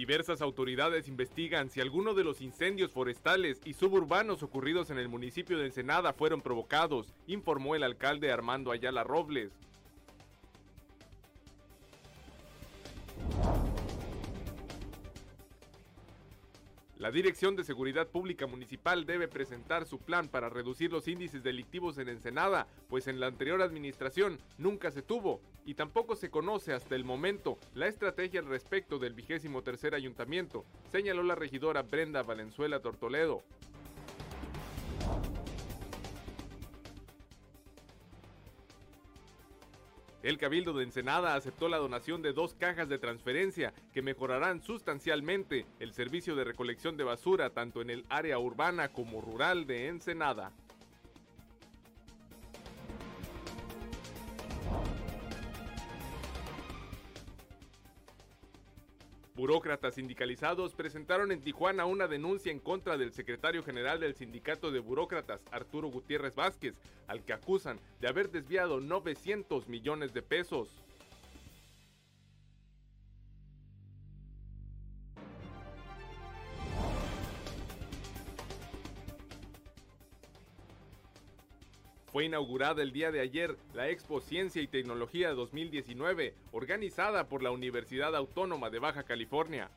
Diversas autoridades investigan si alguno de los incendios forestales y suburbanos ocurridos en el municipio de Ensenada fueron provocados, informó el alcalde Armando Ayala Robles. La Dirección de Seguridad Pública Municipal debe presentar su plan para reducir los índices delictivos en Ensenada, pues en la anterior administración nunca se tuvo y tampoco se conoce hasta el momento la estrategia al respecto del vigésimo tercer ayuntamiento, señaló la regidora Brenda Valenzuela Tortoledo. El Cabildo de Ensenada aceptó la donación de dos cajas de transferencia que mejorarán sustancialmente el servicio de recolección de basura tanto en el área urbana como rural de Ensenada. Burócratas sindicalizados presentaron en Tijuana una denuncia en contra del secretario general del Sindicato de Burócratas, Arturo Gutiérrez Vázquez, al que acusan de haber desviado 900 millones de pesos. Fue inaugurada el día de ayer la Expo Ciencia y Tecnología 2019, organizada por la Universidad Autónoma de Baja California.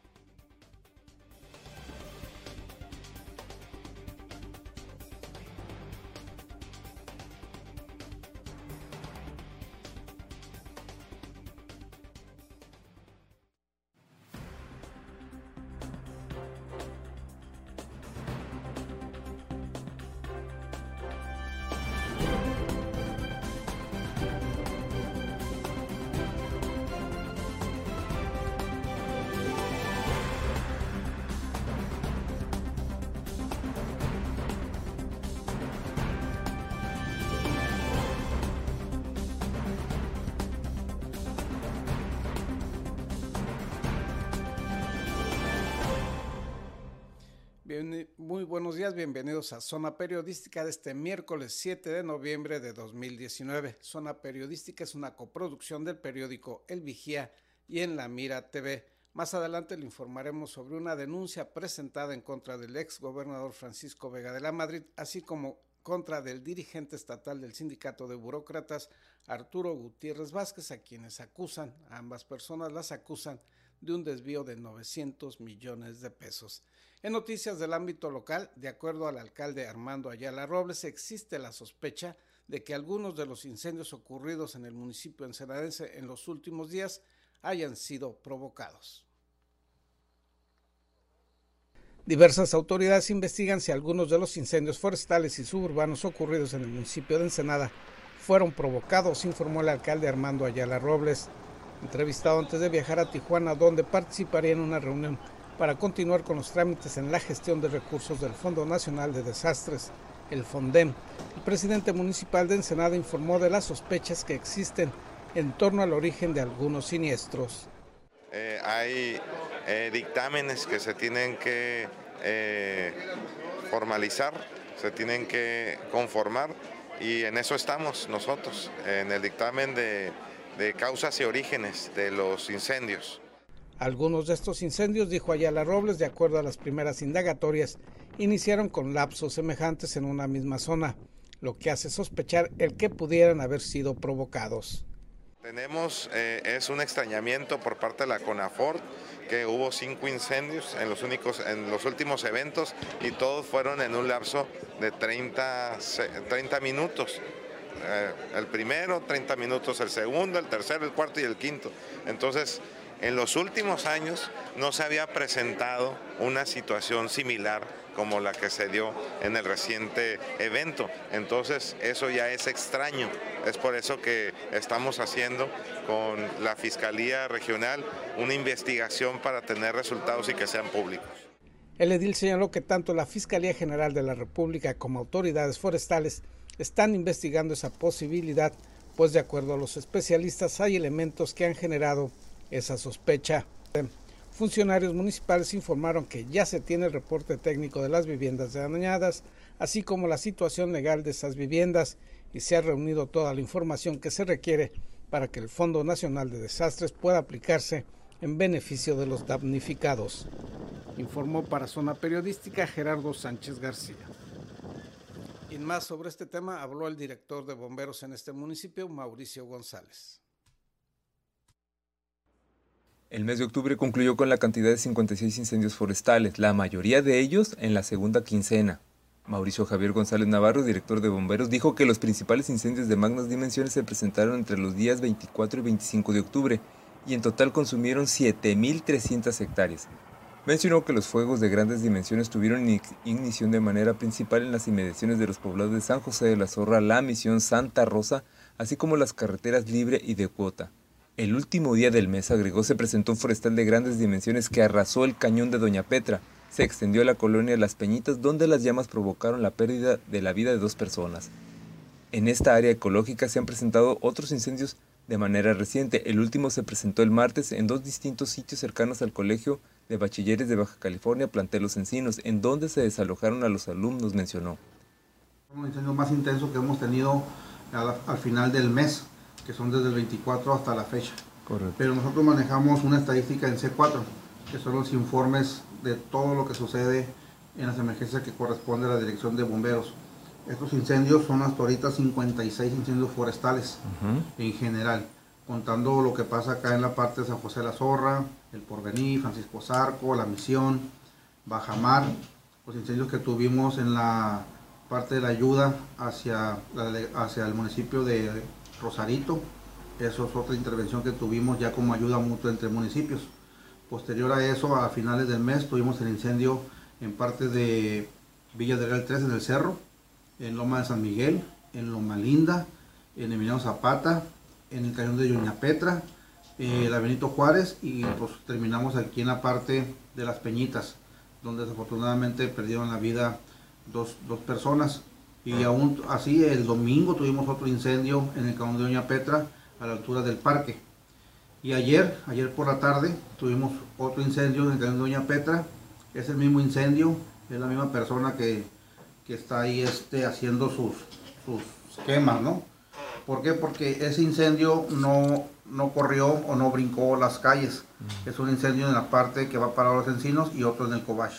Muy buenos días, bienvenidos a Zona Periodística de este miércoles 7 de noviembre de 2019. Zona Periodística es una coproducción del periódico El Vigía y en La Mira TV. Más adelante le informaremos sobre una denuncia presentada en contra del ex gobernador Francisco Vega de la Madrid, así como contra del dirigente estatal del sindicato de burócratas Arturo Gutiérrez Vázquez, a quienes acusan, a ambas personas las acusan de un desvío de 900 millones de pesos. En noticias del ámbito local, de acuerdo al alcalde Armando Ayala Robles, existe la sospecha de que algunos de los incendios ocurridos en el municipio ensenadense en los últimos días hayan sido provocados. Diversas autoridades investigan si algunos de los incendios forestales y suburbanos ocurridos en el municipio de Ensenada fueron provocados, informó el alcalde Armando Ayala Robles, entrevistado antes de viajar a Tijuana, donde participaría en una reunión para continuar con los trámites en la gestión de recursos del Fondo Nacional de Desastres, el FONDEM. El presidente municipal de Ensenada informó de las sospechas que existen en torno al origen de algunos siniestros. Eh, hay eh, dictámenes que se tienen que eh, formalizar, se tienen que conformar y en eso estamos nosotros, en el dictamen de causas y orígenes de los incendios. Algunos de estos incendios, dijo Ayala Robles, de acuerdo a las primeras indagatorias, iniciaron con lapsos semejantes en una misma zona, lo que hace sospechar el que pudieran haber sido provocados. Tenemos, eh, es un extrañamiento por parte de la CONAFOR, que hubo cinco incendios en los, únicos, en los últimos eventos y todos fueron en un lapso de 30, 30 minutos. Eh, el primero, 30 minutos el segundo, el tercero, el cuarto y el quinto. Entonces, en los últimos años no se había presentado una situación similar como la que se dio en el reciente evento. Entonces eso ya es extraño. Es por eso que estamos haciendo con la Fiscalía Regional una investigación para tener resultados y que sean públicos. El edil señaló que tanto la Fiscalía General de la República como autoridades forestales están investigando esa posibilidad, pues de acuerdo a los especialistas hay elementos que han generado esa sospecha. Funcionarios municipales informaron que ya se tiene el reporte técnico de las viviendas dañadas, así como la situación legal de esas viviendas, y se ha reunido toda la información que se requiere para que el Fondo Nacional de Desastres pueda aplicarse en beneficio de los damnificados. Informó para Zona Periodística Gerardo Sánchez García. Y más sobre este tema habló el director de bomberos en este municipio, Mauricio González. El mes de octubre concluyó con la cantidad de 56 incendios forestales, la mayoría de ellos en la segunda quincena. Mauricio Javier González Navarro, director de bomberos, dijo que los principales incendios de magnas dimensiones se presentaron entre los días 24 y 25 de octubre y en total consumieron 7.300 hectáreas. Mencionó que los fuegos de grandes dimensiones tuvieron ignición de manera principal en las inmediaciones de los poblados de San José de la Zorra, La Misión, Santa Rosa, así como las carreteras Libre y de Cuota. El último día del mes, agregó, se presentó un forestal de grandes dimensiones que arrasó el cañón de Doña Petra. Se extendió a la colonia Las Peñitas, donde las llamas provocaron la pérdida de la vida de dos personas. En esta área ecológica se han presentado otros incendios de manera reciente. El último se presentó el martes en dos distintos sitios cercanos al Colegio de Bachilleres de Baja California, Plantel Los Encinos, en donde se desalojaron a los alumnos, mencionó. Un incendio más intenso que hemos tenido al, final del mes, que son desde el 24 hasta la fecha. Correcto. Pero nosotros manejamos una estadística en C4, que son los informes de todo lo que sucede en las emergencias que corresponde a la Dirección de Bomberos. Estos incendios son hasta ahorita 56 incendios forestales en general, contando lo que pasa acá en la parte de San José de la Zorra, El Porvenir, Francisco Zarco, La Misión, Bajamar, los incendios que tuvimos en la parte de la ayuda hacia, hacia el municipio de Rosarito. Eso es otra intervención que tuvimos ya como ayuda mutua entre municipios. Posterior a eso, a finales del mes, tuvimos el incendio en parte de Villa del Real 3 en el cerro, en Loma de San Miguel, en Loma Linda, en Emiliano Zapata, en el cañón de Yuña Petra, eh, la Benito Juárez y pues terminamos aquí en la parte de las Peñitas, donde desafortunadamente perdieron la vida dos, personas. Y aún así el domingo tuvimos otro incendio en el cañón de Doña Petra a la altura del parque. Y ayer, ayer por la tarde, tuvimos otro incendio en el cañón de Doña Petra. Es el mismo incendio, es la misma persona que que está ahí este, haciendo sus, sus quemas, ¿no? ¿Por qué? Porque ese incendio no, no corrió o no brincó las calles. Es un incendio en la parte que va para los encinos y otro en el Cobach.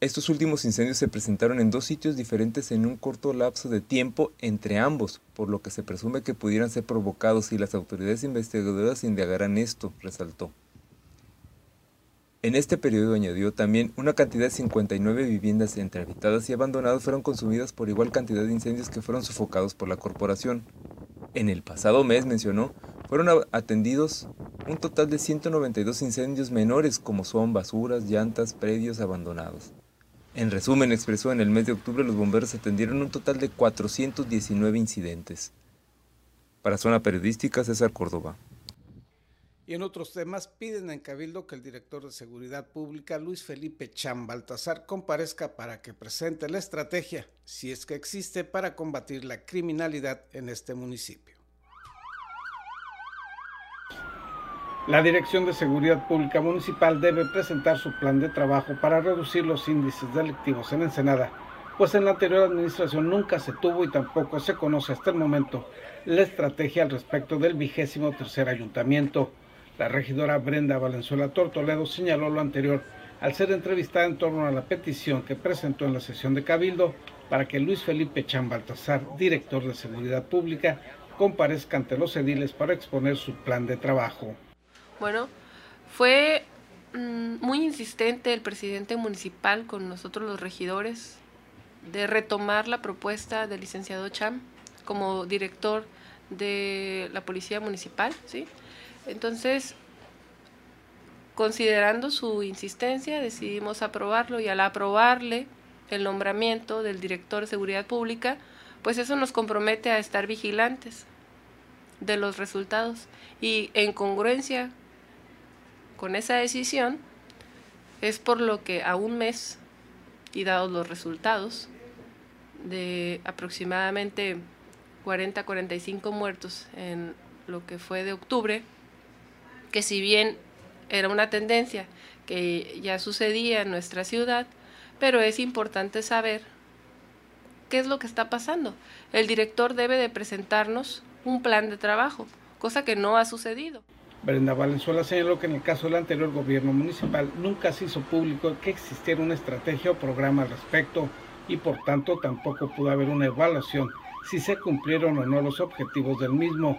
Estos últimos incendios se presentaron en dos sitios diferentes en un corto lapso de tiempo entre ambos, por lo que se presume que pudieran ser provocados y las autoridades investigadoras indagarán esto, resaltó. En este periodo, añadió, también una cantidad de 59 viviendas entre habitadas y abandonadas fueron consumidas por igual cantidad de incendios que fueron sofocados por la corporación. En el pasado mes, mencionó, fueron atendidos un total de 192 incendios menores como son basuras, llantas, predios abandonados. En resumen, expresó, en el mes de octubre los bomberos atendieron un total de 419 incidentes. Para Zona Periodística, César Córdoba. Y en otros temas, piden en Cabildo que el director de Seguridad Pública, Luis Felipe Chan Baltasar, comparezca para que presente la estrategia, si es que existe, para combatir la criminalidad en este municipio. La Dirección de Seguridad Pública Municipal debe presentar su plan de trabajo para reducir los índices delictivos en Ensenada, pues en la anterior administración nunca se tuvo y tampoco se conoce hasta el momento la estrategia al respecto del vigésimo tercer ayuntamiento. La regidora Brenda Valenzuela Tortoledo señaló lo anterior al ser entrevistada en torno a la petición que presentó en la sesión de Cabildo para que Luis Felipe Chan Baltasar, director de Seguridad Pública, comparezca ante los ediles para exponer su plan de trabajo. Bueno, fue mm, muy insistente el presidente municipal con nosotros los regidores de retomar la propuesta del licenciado Cham como director de la Policía Municipal, ¿sí? Entonces, considerando su insistencia, decidimos aprobarlo y al aprobarle el nombramiento del director de seguridad pública, pues eso nos compromete a estar vigilantes de los resultados y en congruencia con esa decisión es por lo que a un mes y dados los resultados de aproximadamente 40-45 muertos en lo que fue de octubre, que si bien era una tendencia que ya sucedía en nuestra ciudad, pero es importante saber qué es lo que está pasando. El director debe de presentarnos un plan de trabajo, cosa que no ha sucedido. Brenda Valenzuela señaló que en el caso del anterior gobierno municipal nunca se hizo público que existiera una estrategia o programa al respecto y por tanto tampoco pudo haber una evaluación si se cumplieron o no los objetivos del mismo.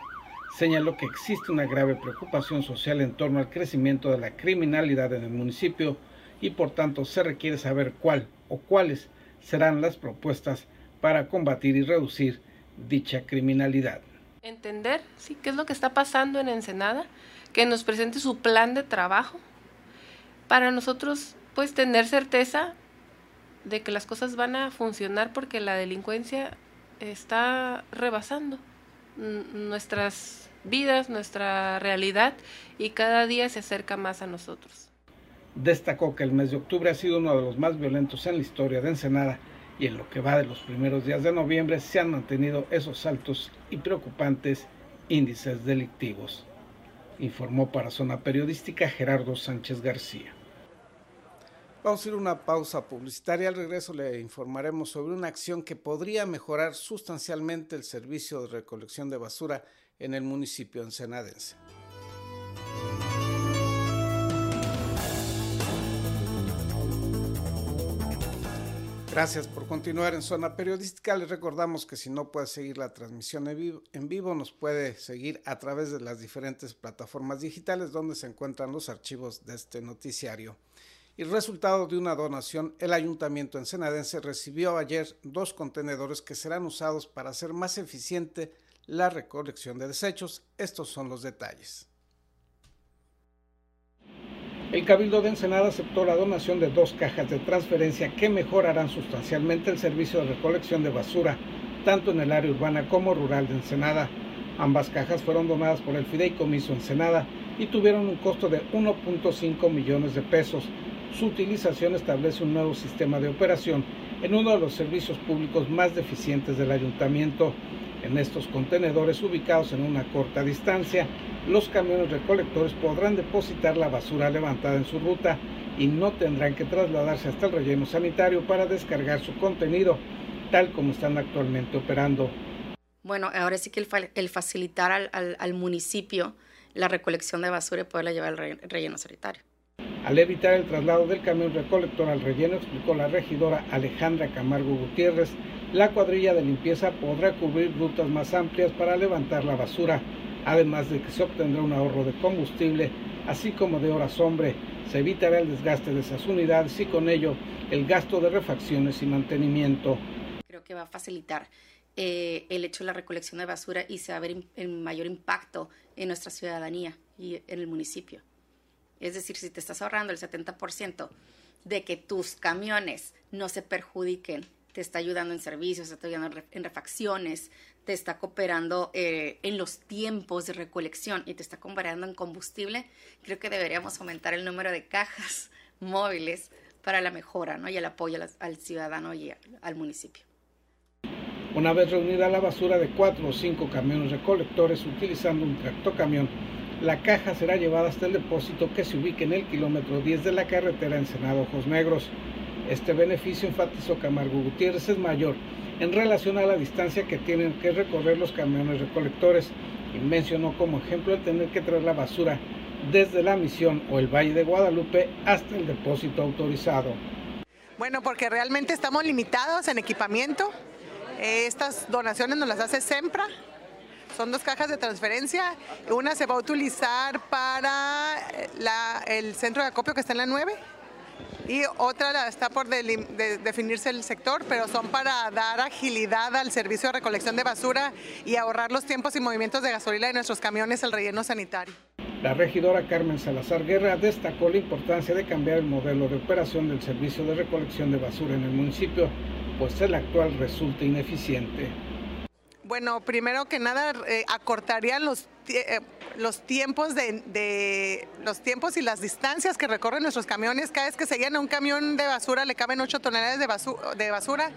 Señaló que existe una grave preocupación social en torno al crecimiento de la criminalidad en el municipio y por tanto se requiere saber cuál o cuáles serán las propuestas para combatir y reducir dicha criminalidad. Entender, sí, qué es lo que está pasando en Ensenada, que nos presente su plan de trabajo para nosotros pues tener certeza de que las cosas van a funcionar porque la delincuencia está rebasando nuestras vidas, nuestra realidad y cada día se acerca más a nosotros. Destacó que el mes de octubre ha sido uno de los más violentos en la historia de Ensenada y en lo que va de los primeros días de noviembre se han mantenido esos altos y preocupantes índices delictivos, informó para Zona Periodística Gerardo Sánchez García. Vamos a ir a una pausa publicitaria. Al regreso le informaremos sobre una acción que podría mejorar sustancialmente el servicio de recolección de basura en el municipio ensenadense. Gracias por continuar en Zona Periodística. Les recordamos que si no puede seguir la transmisión en vivo, nos puede seguir a través de las diferentes plataformas digitales donde se encuentran los archivos de este noticiario. Y resultado de una donación, el Ayuntamiento ensenadense recibió ayer dos contenedores que serán usados para hacer más eficiente la recolección de desechos. Estos son los detalles. El Cabildo de Ensenada aceptó la donación de dos cajas de transferencia que mejorarán sustancialmente el servicio de recolección de basura, tanto en el área urbana como rural de Ensenada. Ambas cajas fueron donadas por el Fideicomiso Ensenada y tuvieron un costo de 1.5 millones de pesos. Su utilización establece un nuevo sistema de operación en uno de los servicios públicos más deficientes del ayuntamiento. En estos contenedores ubicados en una corta distancia, los camiones recolectores podrán depositar la basura levantada en su ruta y no tendrán que trasladarse hasta el relleno sanitario para descargar su contenido, tal como están actualmente operando. Bueno, ahora sí que el, facilitar al, municipio la recolección de basura y poderla llevar al relleno sanitario. Al evitar el traslado del camión recolector al relleno, explicó la regidora Alejandra Camargo Gutiérrez, la cuadrilla de limpieza podrá cubrir rutas más amplias para levantar la basura además de que se obtendrá un ahorro de combustible, así como de horas hombre. Se evitará el desgaste de esas unidades y con ello el gasto de refacciones y mantenimiento. Creo que va a facilitar eh, el hecho de la recolección de basura y se va a ver el mayor impacto en nuestra ciudadanía y en el municipio. Es decir, si te estás ahorrando el 70% de que tus camiones no se perjudiquen, te está ayudando en servicios, te está ayudando en refacciones, te está cooperando eh, en los tiempos de recolección y te está comparando en combustible, creo que deberíamos aumentar el número de cajas móviles para la mejora ¿no? y el apoyo al, ciudadano y al municipio. Una vez reunida la basura de cuatro o cinco camiones recolectores utilizando un tractocamión, la caja será llevada hasta el depósito que se ubique en el kilómetro 10 de la carretera Ensenado Ojos Negros. Este beneficio, enfatizó Camargo Gutiérrez, es mayor en relación a la distancia que tienen que recorrer los camiones recolectores y mencionó como ejemplo el tener que traer la basura desde la misión o el Valle de Guadalupe hasta el depósito autorizado. Bueno, porque realmente estamos limitados en equipamiento. Estas donaciones nos las hace SEMPRA. Son dos cajas de transferencia. Una se va a utilizar para el centro de acopio que está en la 9 y otra está por definirse el sector, pero son para dar agilidad al servicio de recolección de basura y ahorrar los tiempos y movimientos de gasolina de nuestros camiones al relleno sanitario. La regidora Carmen Salazar Guerra destacó la importancia de cambiar el modelo de operación del servicio de recolección de basura en el municipio, pues el actual resulta ineficiente. Bueno, primero que nada, eh, acortarían los, eh, los, tiempos de, los tiempos y las distancias que recorren nuestros camiones. Cada vez que se llena un camión de basura le caben 8 toneladas de, basura, de basura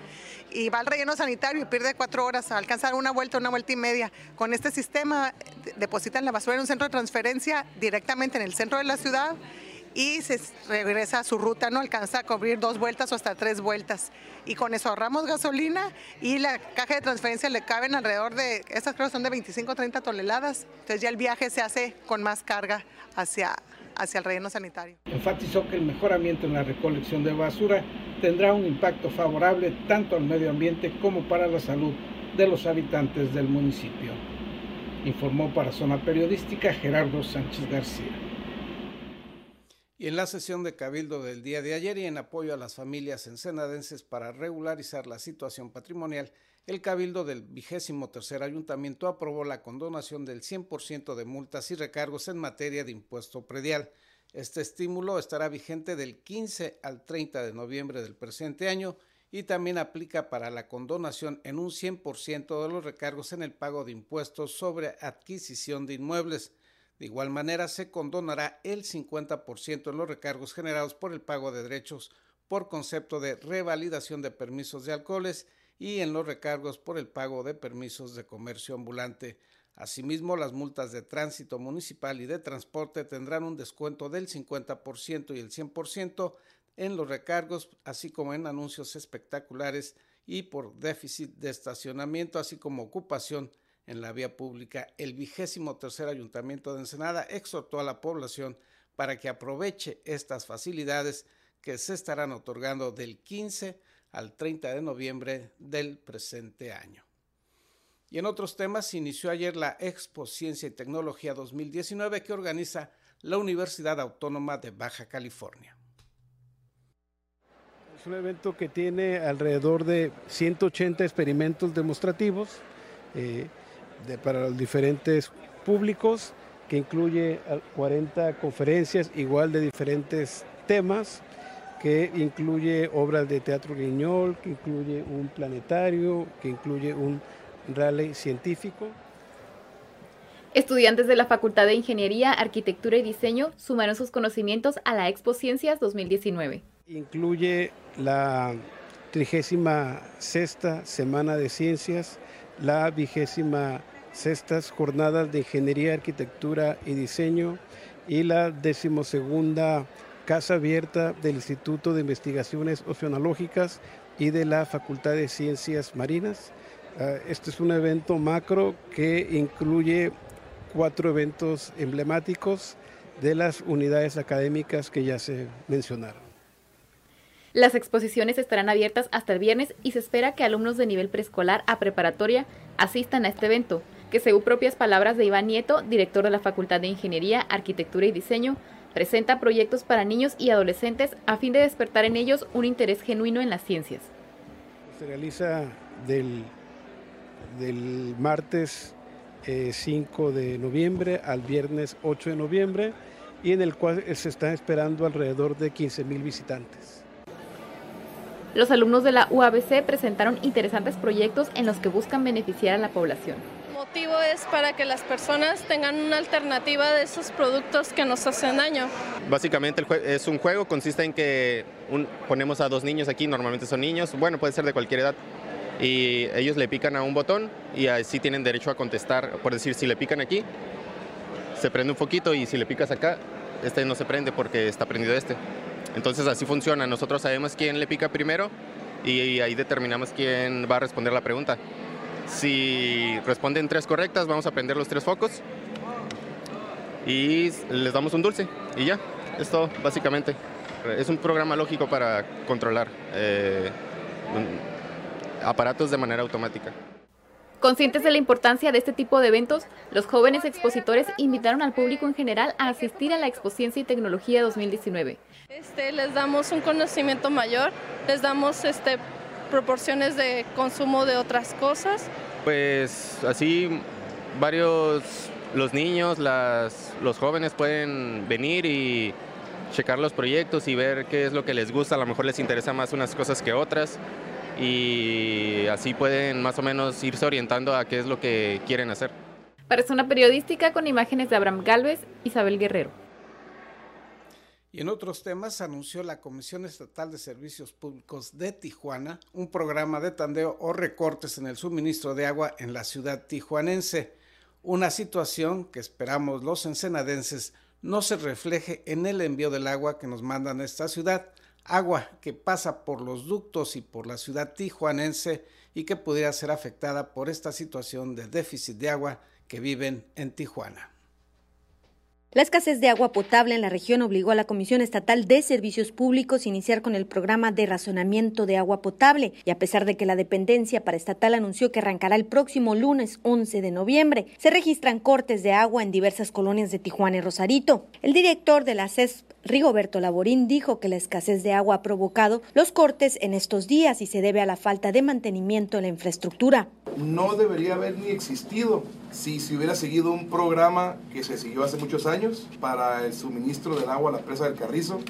y va al relleno sanitario y pierde 4 horas a alcanzar una vuelta, una vuelta y media. Con este sistema depositan la basura en un centro de transferencia directamente en el centro de la ciudad y se regresa a su ruta, no alcanza a cubrir dos vueltas o hasta tres vueltas. Y con eso ahorramos gasolina y la caja de transferencia le caben alrededor de, estas creo son de 25 o 30 toneladas. Entonces ya el viaje se hace con más carga hacia, hacia el relleno sanitario. Enfatizó que el mejoramiento en la recolección de basura tendrá un impacto favorable tanto al medio ambiente como para la salud de los habitantes del municipio. Informó para Zona Periodística Gerardo Sánchez García. En la sesión de Cabildo del día de ayer y en apoyo a las familias ensenadenses para regularizar la situación patrimonial, el Cabildo del vigésimo tercer ayuntamiento aprobó la condonación del 100% de multas y recargos en materia de impuesto predial. Este estímulo estará vigente del 15 al 30 de noviembre del presente año y también aplica para la condonación en un 100% de los recargos en el pago de impuestos sobre adquisición de inmuebles. De igual manera, se condonará el 50% en los recargos generados por el pago de derechos por concepto de revalidación de permisos de alcoholes y en los recargos por el pago de permisos de comercio ambulante. Asimismo, las multas de tránsito municipal y de transporte tendrán un descuento del 50% y el 100% en los recargos, así como en anuncios espectaculares y por déficit de estacionamiento, así como ocupación en la vía pública. El vigésimo tercer ayuntamiento de Ensenada exhortó a la población para que aproveche estas facilidades que se estarán otorgando del 15 al 30 de noviembre del presente año. Y en otros temas, inició ayer la Expo Ciencia y Tecnología 2019 que organiza la Universidad Autónoma de Baja California. Es un evento que tiene alrededor de 180 experimentos demostrativos. Eh, para los diferentes públicos, que incluye 40 conferencias igual de diferentes temas, que incluye obras de teatro guiñol, que incluye un planetario, que incluye un rally científico. Estudiantes de la Facultad de Ingeniería, Arquitectura y Diseño sumaron sus conocimientos a la Expo Ciencias 2019. Incluye la 36 Semana de Ciencias, la vigésima sextas jornadas de Ingeniería, Arquitectura y Diseño y la decimosegunda Casa Abierta del Instituto de Investigaciones Oceanológicas y de la Facultad de Ciencias Marinas. Ah, este es un evento macro que incluye cuatro eventos emblemáticos de las unidades académicas que ya se mencionaron. Las exposiciones estarán abiertas hasta el viernes y se espera que alumnos de nivel preescolar a preparatoria asistan a este evento, que según propias palabras de Iván Nieto, director de la Facultad de Ingeniería, Arquitectura y Diseño, presenta proyectos para niños y adolescentes a fin de despertar en ellos un interés genuino en las ciencias. Se realiza del, del martes 5 eh, de noviembre al viernes 8 de noviembre y en el cual se están esperando alrededor de 15 mil visitantes. Los alumnos de la UABC presentaron interesantes proyectos en los que buscan beneficiar a la población motivo es para que las personas tengan una alternativa de esos productos que nos hacen daño. Básicamente es un juego, consiste en que ponemos a dos niños aquí, normalmente son niños, bueno, puede ser de cualquier edad, y ellos le pican a un botón y así tienen derecho a contestar, por decir, si le pican aquí, se prende un poquito y si le picas acá, este no se prende porque está prendido este. Entonces así funciona, nosotros sabemos quién le pica primero y ahí determinamos quién va a responder la pregunta. Si responden tres correctas, vamos a prender los tres focos y les damos un dulce y ya, es todo básicamente. Es un programa lógico para controlar eh, aparatos de manera automática. Conscientes de la importancia de este tipo de eventos, los jóvenes expositores invitaron al público en general a asistir a la Expo Ciencia y Tecnología 2019. Este, les damos un conocimiento mayor, les damos este, proporciones de consumo de otras cosas? Pues así varios, los niños, las, los jóvenes pueden venir y checar los proyectos y ver qué es lo que les gusta, a lo mejor les interesa más unas cosas que otras y así pueden más o menos irse orientando a qué es lo que quieren hacer. Para una periodística con imágenes de Abraham Galvez, Isabel Guerrero. Y en otros temas anunció la Comisión Estatal de Servicios Públicos de Tijuana un programa de tandeo o recortes en el suministro de agua en la ciudad tijuanense, una situación que esperamos los ensenadenses no se refleje en el envío del agua que nos mandan a esta ciudad, agua que pasa por los ductos y por la ciudad tijuanense y que pudiera ser afectada por esta situación de déficit de agua que viven en Tijuana. La escasez de agua potable en la región obligó a la Comisión Estatal de Servicios Públicos a iniciar con el programa de razonamiento de agua potable y a pesar de que la dependencia para estatal anunció que arrancará el próximo lunes 11 de noviembre, se registran cortes de agua en diversas colonias de Tijuana y Rosarito. El director de la CESP, Rigoberto Laborín, dijo que la escasez de agua ha provocado los cortes en estos días y se debe a la falta de mantenimiento en la infraestructura. No debería haber ni existido si se hubiera seguido un programa que se siguió hace muchos años para el suministro del agua a la presa del Carrizo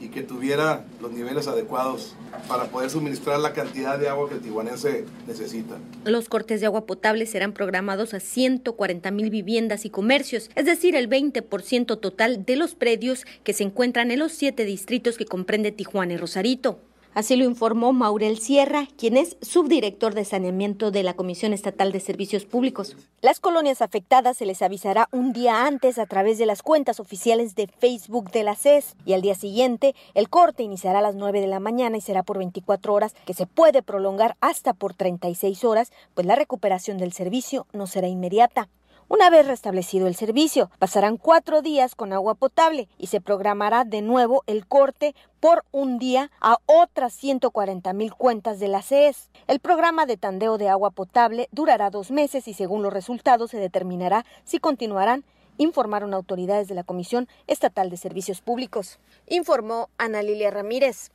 y que tuviera los niveles adecuados para poder suministrar la cantidad de agua que el tijuanense necesita. Los cortes de agua potable serán programados a 140 mil viviendas y comercios, es decir, el 20% total de los predios que se encuentran en los siete distritos que comprende Tijuana y Rosarito. Así lo informó Maurel Sierra, quien es subdirector de saneamiento de la Comisión Estatal de Servicios Públicos. Las colonias afectadas se les avisará un día antes a través de las cuentas oficiales de Facebook de la CES y al día siguiente el corte iniciará a las 9 de la mañana y será por 24 horas, que se puede prolongar hasta por 36 horas, pues la recuperación del servicio no será inmediata. Una vez restablecido el servicio, pasarán cuatro días con agua potable y se programará de nuevo el corte por un día a otras 140 mil cuentas de la CES. El programa de tandeo de agua potable durará dos meses y según los resultados se determinará si continuarán informaron autoridades de la Comisión Estatal de Servicios Públicos. Informó Ana Lilia Ramírez.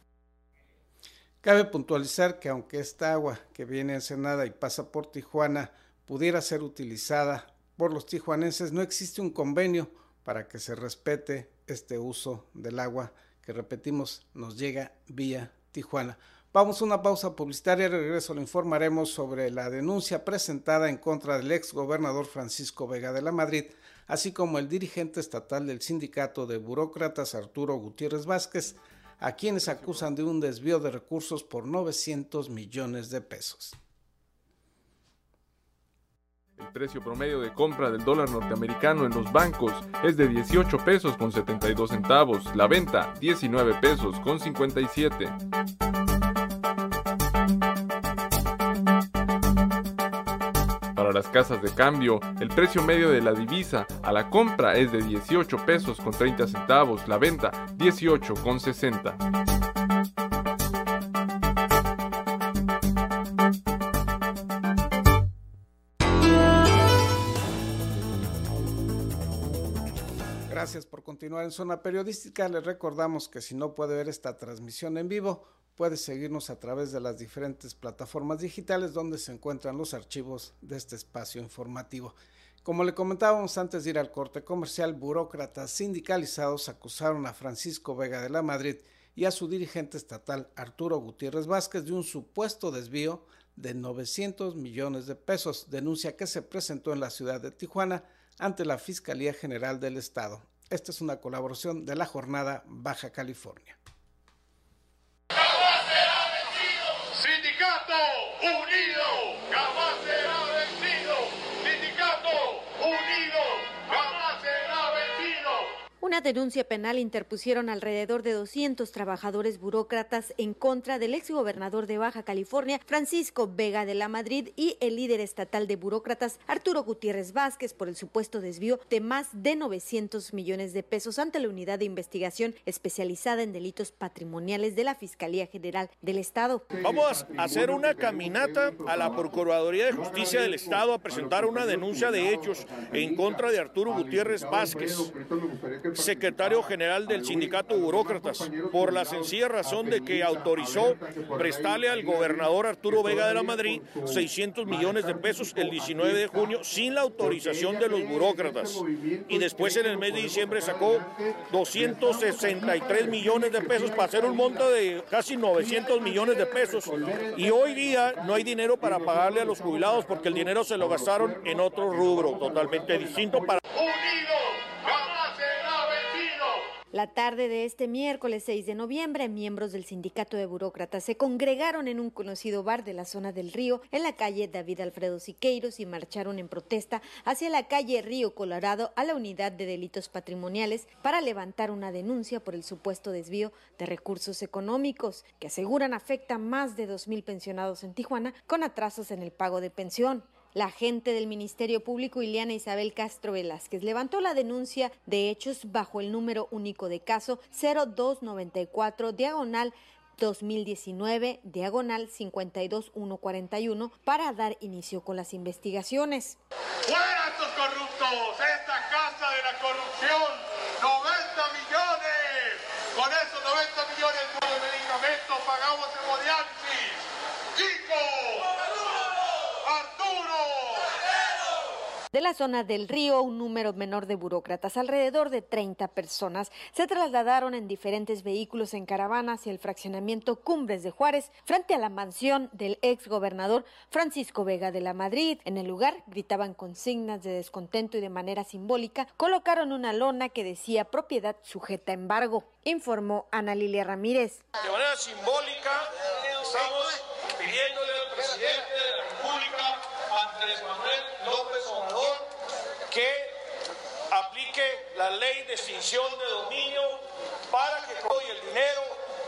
Cabe puntualizar que aunque esta agua que viene en Senada y pasa por Tijuana pudiera ser utilizada por los tijuanenses, no existe un convenio para que se respete este uso del agua que repetimos nos llega vía Tijuana. Vamos a una pausa publicitaria regreso le informaremos sobre la denuncia presentada en contra del ex gobernador Francisco Vega de la Madrid, así como el dirigente estatal del sindicato de burócratas Arturo Gutiérrez Vázquez, a quienes acusan de un desvío de recursos por 900 millones de pesos. El precio promedio de compra del dólar norteamericano en los bancos es de 18 pesos con 72 centavos, la venta 19 pesos con 57. Para las casas de cambio, el precio medio de la divisa a la compra es de 18 pesos con 30 centavos, la venta 18 con 60. Gracias por continuar en Zona Periodística. Les recordamos que si no puede ver esta transmisión en vivo, puede seguirnos a través de las diferentes plataformas digitales donde se encuentran los archivos de este espacio informativo. Como le comentábamos antes de ir al corte comercial, burócratas sindicalizados acusaron a Francisco Vega de la Madrid y a su dirigente estatal Arturo Gutiérrez Vázquez de un supuesto desvío de 900 millones de pesos, denuncia que se presentó en la ciudad de Tijuana ante la Fiscalía General del Estado. Esta es una colaboración de la jornada Baja California. Una denuncia penal interpusieron alrededor de 200 trabajadores burócratas en contra del exgobernador de Baja California, Francisco Vega de la Madrid, y el líder estatal de burócratas, Arturo Gutiérrez Vázquez, por el supuesto desvío de más de 900 millones de pesos ante la unidad de investigación especializada en delitos patrimoniales de la Fiscalía General del Estado. Vamos a hacer una caminata a la Procuraduría de Justicia del Estado a presentar una denuncia de hechos en contra de Arturo Gutiérrez Vázquez secretario general del sindicato Burócratas, por la sencilla razón de que autorizó prestarle al gobernador Arturo Vega de la Madrid 600 millones de pesos el 19 de junio sin la autorización de los burócratas. Y después en el mes de diciembre sacó 263 millones de pesos para hacer un monto de casi 900 millones de pesos. Y hoy día no hay dinero para pagarle a los jubilados porque el dinero se lo gastaron en otro rubro totalmente distinto para... La tarde de este miércoles 6 de noviembre, miembros del sindicato de burócratas se congregaron en un conocido bar de la zona del río en la calle David Alfredo Siqueiros y marcharon en protesta hacia la calle Río Colorado a la unidad de delitos patrimoniales para levantar una denuncia por el supuesto desvío de recursos económicos que aseguran afecta a más de 2.000 pensionados en Tijuana con atrasos en el pago de pensión. La agente del Ministerio Público, Ileana Isabel Castro Velázquez, levantó la denuncia de hechos bajo el número único de caso 0294 diagonal 2019, diagonal 52141, para dar inicio con las investigaciones. ¡Fuera estos corruptos! ¡Esta casa de la corrupción! ¡90 millones! Con esos 90 millones de medicamentos pagamos hemodiálisis. ¡Chico! De la zona del río, un número menor de burócratas, alrededor de 30 personas, se trasladaron en diferentes vehículos en caravana hacia el fraccionamiento Cumbres de Juárez, frente a la mansión del ex gobernador Francisco Vega de la Madrid. En el lugar gritaban consignas de descontento y de manera simbólica colocaron una lona que decía propiedad sujeta a embargo, informó Ana Lilia Ramírez. De manera simbólica, estamos pidiéndole al presidente la ley de extinción de dominio para que todo el dinero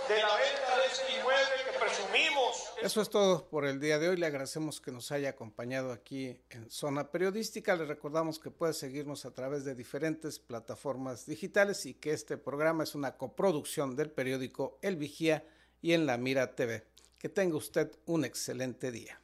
de la venta de este inmueble que presumimos. Eso es todo por el día de hoy. Le agradecemos que nos haya acompañado aquí en Zona Periodística. Le recordamos que puede seguirnos a través de diferentes plataformas digitales y que este programa es una coproducción del periódico El Vigía y en La Mira TV. Que tenga usted un excelente día.